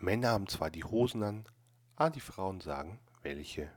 Männer haben zwar die Hosen an, aber die Frauen sagen, welche.